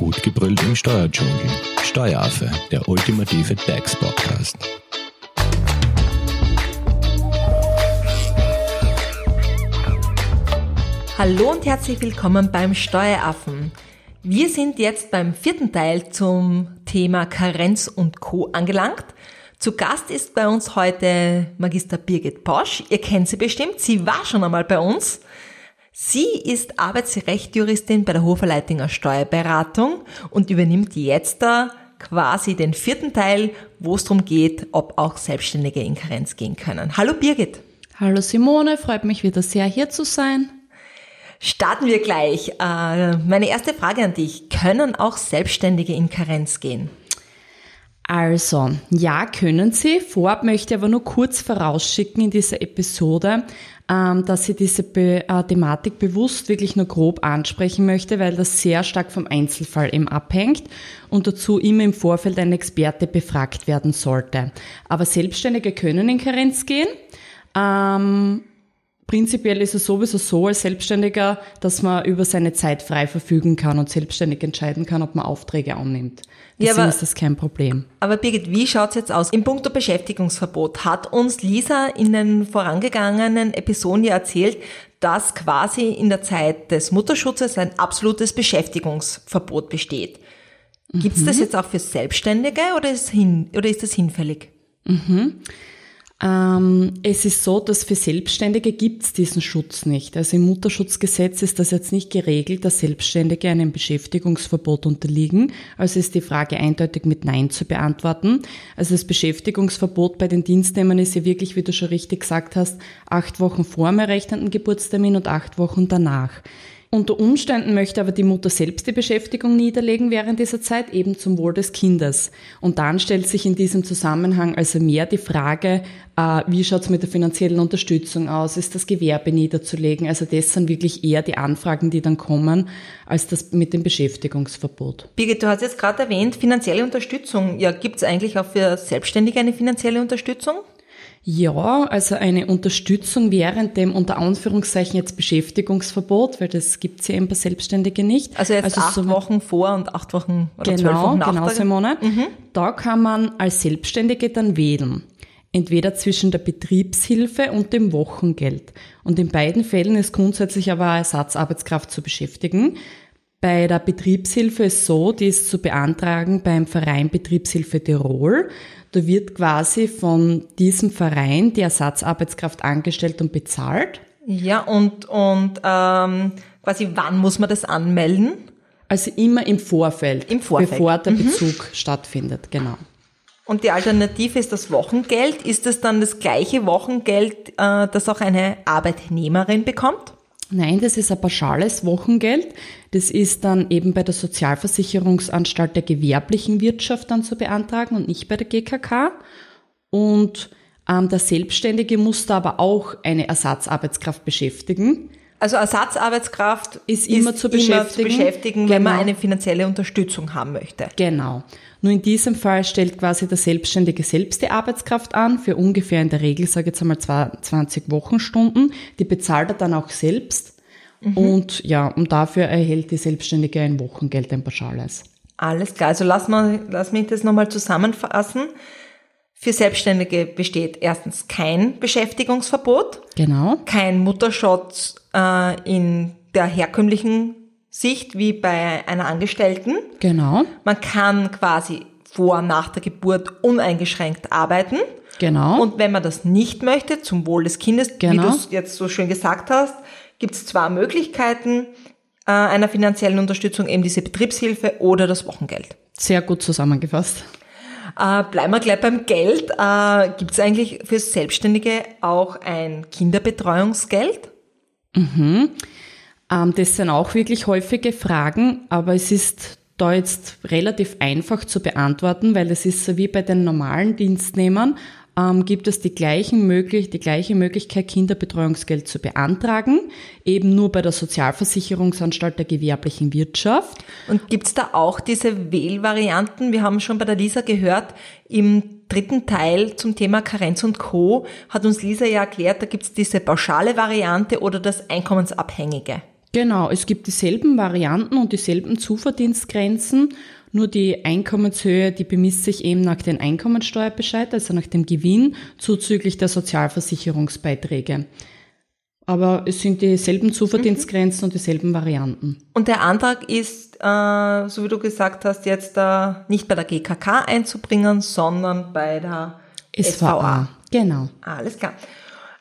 Gut gebrüllt im Steuerdschungel. Steueraffe, der ultimative DAX-Podcast. Hallo und herzlich willkommen beim Steueraffen. Wir sind jetzt beim vierten Teil zum Thema Karenz und Co. angelangt. Zu Gast ist bei uns heute Magister Birgit Posch. Ihr kennt sie bestimmt. Sie war schon einmal bei uns. Sie ist Arbeitsrechtjuristin bei der Hoferleitinger Steuerberatung und übernimmt jetzt da quasi den vierten Teil, wo es darum geht, ob auch Selbstständige in Karenz gehen können. Hallo Birgit. Hallo Simone, freut mich wieder sehr hier zu sein. Starten wir gleich. Äh, meine erste Frage an dich. Können auch Selbstständige in Karenz gehen? Also, ja, können Sie. Vorab möchte ich aber nur kurz vorausschicken in dieser Episode, ähm, dass ich diese äh, Thematik bewusst wirklich nur grob ansprechen möchte, weil das sehr stark vom Einzelfall eben abhängt und dazu immer im Vorfeld ein Experte befragt werden sollte. Aber Selbstständige können in Karenz gehen. Ähm, Prinzipiell ist es sowieso so als Selbstständiger, dass man über seine Zeit frei verfügen kann und selbstständig entscheiden kann, ob man Aufträge annimmt. Deswegen ja, aber, ist das kein Problem. Aber Birgit, wie schaut's jetzt aus? Im Punkto Beschäftigungsverbot hat uns Lisa in den vorangegangenen Episoden ja erzählt, dass quasi in der Zeit des Mutterschutzes ein absolutes Beschäftigungsverbot besteht. Gibt's mhm. das jetzt auch für Selbstständige oder ist, hin, oder ist das hinfällig? Mhm. Ähm, es ist so, dass für Selbstständige gibt es diesen Schutz nicht. Also im Mutterschutzgesetz ist das jetzt nicht geregelt, dass Selbstständige einem Beschäftigungsverbot unterliegen. Also ist die Frage eindeutig mit Nein zu beantworten. Also das Beschäftigungsverbot bei den Dienstnehmern ist ja wirklich, wie du schon richtig gesagt hast, acht Wochen vor dem errechneten Geburtstermin und acht Wochen danach. Unter Umständen möchte aber die Mutter selbst die Beschäftigung niederlegen während dieser Zeit, eben zum Wohl des Kindes. Und dann stellt sich in diesem Zusammenhang also mehr die Frage, äh, wie schaut es mit der finanziellen Unterstützung aus? Ist das Gewerbe niederzulegen? Also das sind wirklich eher die Anfragen, die dann kommen, als das mit dem Beschäftigungsverbot. Birgit, du hast jetzt gerade erwähnt, finanzielle Unterstützung. Ja, gibt es eigentlich auch für Selbstständige eine finanzielle Unterstützung? Ja, also eine Unterstützung während dem unter Anführungszeichen jetzt Beschäftigungsverbot, weil das gibt's ja eben bei Selbstständige nicht. Also jetzt also acht so Wochen vor und acht Wochen oder genau, zwölf Wochen nach Genau, Simone. Mhm. Da kann man als Selbstständige dann wählen. Entweder zwischen der Betriebshilfe und dem Wochengeld. Und in beiden Fällen ist grundsätzlich aber Ersatzarbeitskraft zu beschäftigen. Bei der Betriebshilfe ist so, die ist zu beantragen beim Verein Betriebshilfe Tirol. Da wird quasi von diesem Verein die Ersatzarbeitskraft angestellt und bezahlt. Ja, und, und ähm, quasi wann muss man das anmelden? Also immer im Vorfeld, Im Vorfeld. bevor der mhm. Bezug stattfindet, genau. Und die Alternative ist das Wochengeld. Ist das dann das gleiche Wochengeld, äh, das auch eine Arbeitnehmerin bekommt? Nein, das ist ein pauschales Wochengeld. Das ist dann eben bei der Sozialversicherungsanstalt der gewerblichen Wirtschaft dann zu beantragen und nicht bei der GKK. Und ähm, der Selbstständige muss da aber auch eine Ersatzarbeitskraft beschäftigen. Also Ersatzarbeitskraft ist, immer, zu beschäftigen, immer zu beschäftigen genau. wenn man genau. eine finanzielle Unterstützung haben möchte. Genau. Nur in diesem Fall stellt quasi der Selbstständige selbst die Arbeitskraft an, für ungefähr in der Regel, sage ich jetzt einmal 20 Wochenstunden. Die bezahlt er dann auch selbst. Mhm. Und ja, und dafür erhält die Selbstständige ein Wochengeld, ein pauschales. Alles klar. Also lass, mal, lass mich das nochmal zusammenfassen. Für Selbstständige besteht erstens kein Beschäftigungsverbot. Genau. Kein Mutterschutz äh, in der herkömmlichen Sicht wie bei einer Angestellten. Genau. Man kann quasi vor und nach der Geburt uneingeschränkt arbeiten. Genau. Und wenn man das nicht möchte, zum Wohl des Kindes, genau. wie du es jetzt so schön gesagt hast, gibt es zwei Möglichkeiten äh, einer finanziellen Unterstützung, eben diese Betriebshilfe oder das Wochengeld. Sehr gut zusammengefasst. Äh, bleiben wir gleich beim Geld. Äh, gibt es eigentlich für Selbstständige auch ein Kinderbetreuungsgeld? Mhm. Ähm, das sind auch wirklich häufige Fragen, aber es ist da jetzt relativ einfach zu beantworten, weil es ist so wie bei den normalen Dienstnehmern, ähm, gibt es die, gleichen möglich, die gleiche Möglichkeit, Kinderbetreuungsgeld zu beantragen, eben nur bei der Sozialversicherungsanstalt der gewerblichen Wirtschaft. Und gibt es da auch diese Wählvarianten? Wir haben schon bei der Lisa gehört, im dritten Teil zum Thema Karenz und Co. hat uns Lisa ja erklärt, da gibt es diese pauschale Variante oder das einkommensabhängige. Genau, es gibt dieselben Varianten und dieselben Zuverdienstgrenzen, nur die Einkommenshöhe, die bemisst sich eben nach dem Einkommensteuerbescheid, also nach dem Gewinn, zuzüglich der Sozialversicherungsbeiträge. Aber es sind dieselben Zuverdienstgrenzen mhm. und dieselben Varianten. Und der Antrag ist, äh, so wie du gesagt hast, jetzt äh, nicht bei der GKK einzubringen, sondern bei der SVA. SVA. Genau. Alles klar.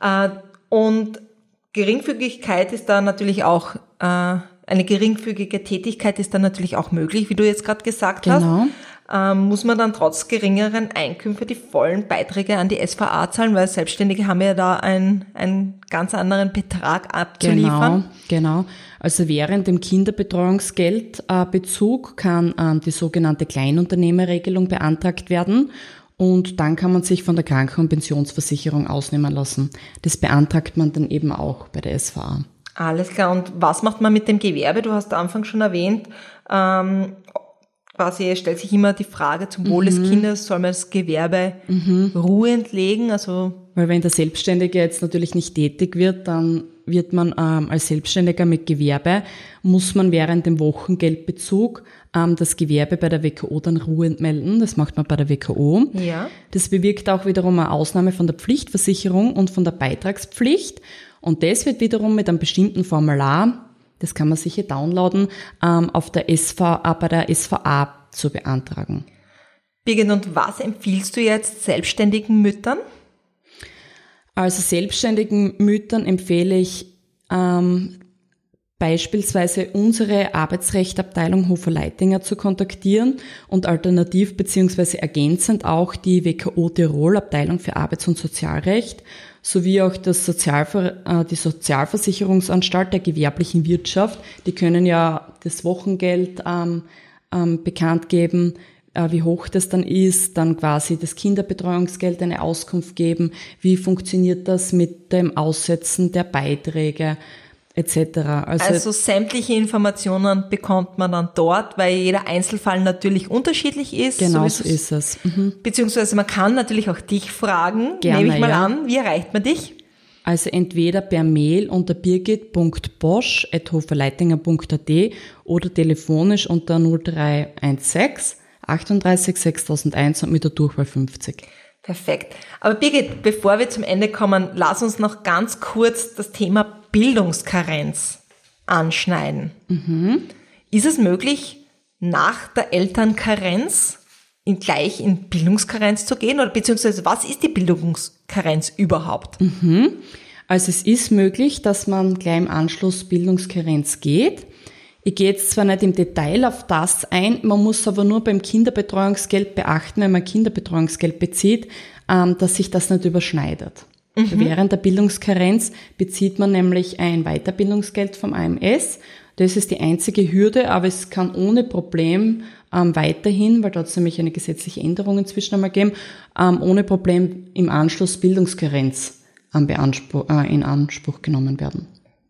Äh, und Geringfügigkeit ist da natürlich auch, äh, eine geringfügige Tätigkeit ist dann natürlich auch möglich, wie du jetzt gerade gesagt genau. hast. Ähm, muss man dann trotz geringeren Einkünfte die vollen Beiträge an die SVA zahlen, weil Selbstständige haben ja da einen, einen ganz anderen Betrag abzuliefern. Genau, genau. Also während dem Kinderbetreuungsgeldbezug äh, kann ähm, die sogenannte Kleinunternehmerregelung beantragt werden und dann kann man sich von der Kranken- und Pensionsversicherung ausnehmen lassen. Das beantragt man dann eben auch bei der SVA. Alles klar. Und was macht man mit dem Gewerbe? Du hast am Anfang schon erwähnt, ähm, quasi stellt sich immer die Frage zum Wohl mhm. des Kindes, soll man das Gewerbe mhm. ruhend legen? Also Weil wenn der Selbstständige jetzt natürlich nicht tätig wird, dann wird man ähm, als Selbstständiger mit Gewerbe, muss man während dem Wochengeldbezug ähm, das Gewerbe bei der WKO dann ruhend melden. Das macht man bei der WKO. Ja. Das bewirkt auch wiederum eine Ausnahme von der Pflichtversicherung und von der Beitragspflicht. Und das wird wiederum mit einem bestimmten Formular, das kann man sicher downloaden, ähm, auf der SVA, bei der SVA zu beantragen. Birgit, und was empfiehlst du jetzt selbstständigen Müttern? Also selbstständigen Müttern empfehle ich ähm, beispielsweise unsere Arbeitsrechtabteilung Hofer-Leitinger zu kontaktieren und alternativ beziehungsweise ergänzend auch die WKO Tirol Abteilung für Arbeits- und Sozialrecht sowie auch das Sozialver äh, die Sozialversicherungsanstalt der gewerblichen Wirtschaft. Die können ja das Wochengeld ähm, ähm, bekannt geben, äh, wie hoch das dann ist, dann quasi das Kinderbetreuungsgeld eine Auskunft geben, wie funktioniert das mit dem Aussetzen der Beiträge etc. Also, also sämtliche Informationen bekommt man dann dort, weil jeder Einzelfall natürlich unterschiedlich ist. Genau so ist es. Mhm. Beziehungsweise man kann natürlich auch dich fragen, Gerne, nehme ich mal ja. an. Wie erreicht man dich? Also entweder per Mail unter birgit.bosch.hoferleitinger.at oder telefonisch unter 0316 38 6001 und mit der Durchwahl 50. Perfekt. Aber Birgit, bevor wir zum Ende kommen, lass uns noch ganz kurz das Thema Bildungskarenz anschneiden. Mhm. Ist es möglich, nach der Elternkarenz in gleich in Bildungskarenz zu gehen? Oder beziehungsweise was ist die Bildungskarenz überhaupt? Mhm. Also es ist möglich, dass man gleich im Anschluss Bildungskarenz geht. Ich gehe jetzt zwar nicht im Detail auf das ein, man muss aber nur beim Kinderbetreuungsgeld beachten, wenn man Kinderbetreuungsgeld bezieht, ähm, dass sich das nicht überschneidet. Mhm. Während der Bildungskarenz bezieht man nämlich ein Weiterbildungsgeld vom AMS. Das ist die einzige Hürde, aber es kann ohne Problem ähm, weiterhin, weil dort nämlich eine gesetzliche Änderung inzwischen einmal geben, ähm, ohne Problem im Anschluss Bildungskarenz ähm, äh, in Anspruch genommen werden.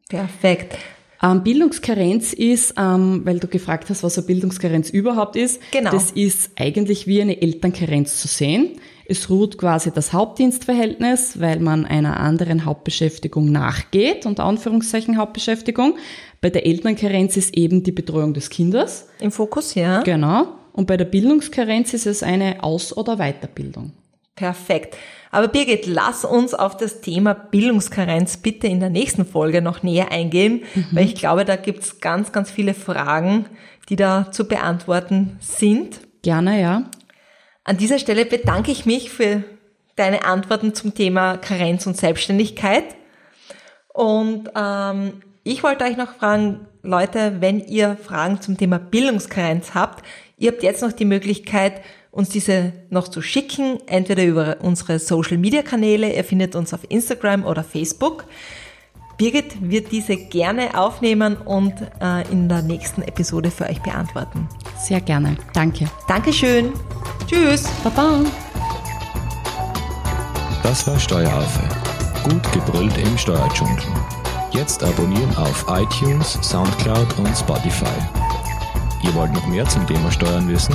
Perfekt. Ähm, Bildungskarenz ist, ähm, weil du gefragt hast, was eine Bildungskarenz überhaupt ist. Genau. Das ist eigentlich wie eine Elternkarenz zu sehen. Es ruht quasi das Hauptdienstverhältnis, weil man einer anderen Hauptbeschäftigung nachgeht, unter Anführungszeichen Hauptbeschäftigung. Bei der Elternkarenz ist eben die Betreuung des Kindes. Im Fokus, ja. Genau. Und bei der Bildungskarenz ist es eine Aus- oder Weiterbildung. Perfekt. Aber Birgit, lass uns auf das Thema Bildungskarenz bitte in der nächsten Folge noch näher eingehen, mhm. weil ich glaube, da gibt's ganz, ganz viele Fragen, die da zu beantworten sind. Gerne, ja. An dieser Stelle bedanke ich mich für deine Antworten zum Thema Karenz und Selbstständigkeit. Und ähm, ich wollte euch noch fragen, Leute, wenn ihr Fragen zum Thema Bildungskarenz habt, ihr habt jetzt noch die Möglichkeit, uns diese noch zu schicken, entweder über unsere Social-Media-Kanäle, ihr findet uns auf Instagram oder Facebook. Birgit wird diese gerne aufnehmen und äh, in der nächsten Episode für euch beantworten. Sehr gerne. Danke. Dankeschön. Tschüss. Baba. Das war Steueraffe. Gut gebrüllt im Steuerdschungel. Jetzt abonnieren auf iTunes, Soundcloud und Spotify. Ihr wollt noch mehr zum Thema Steuern wissen?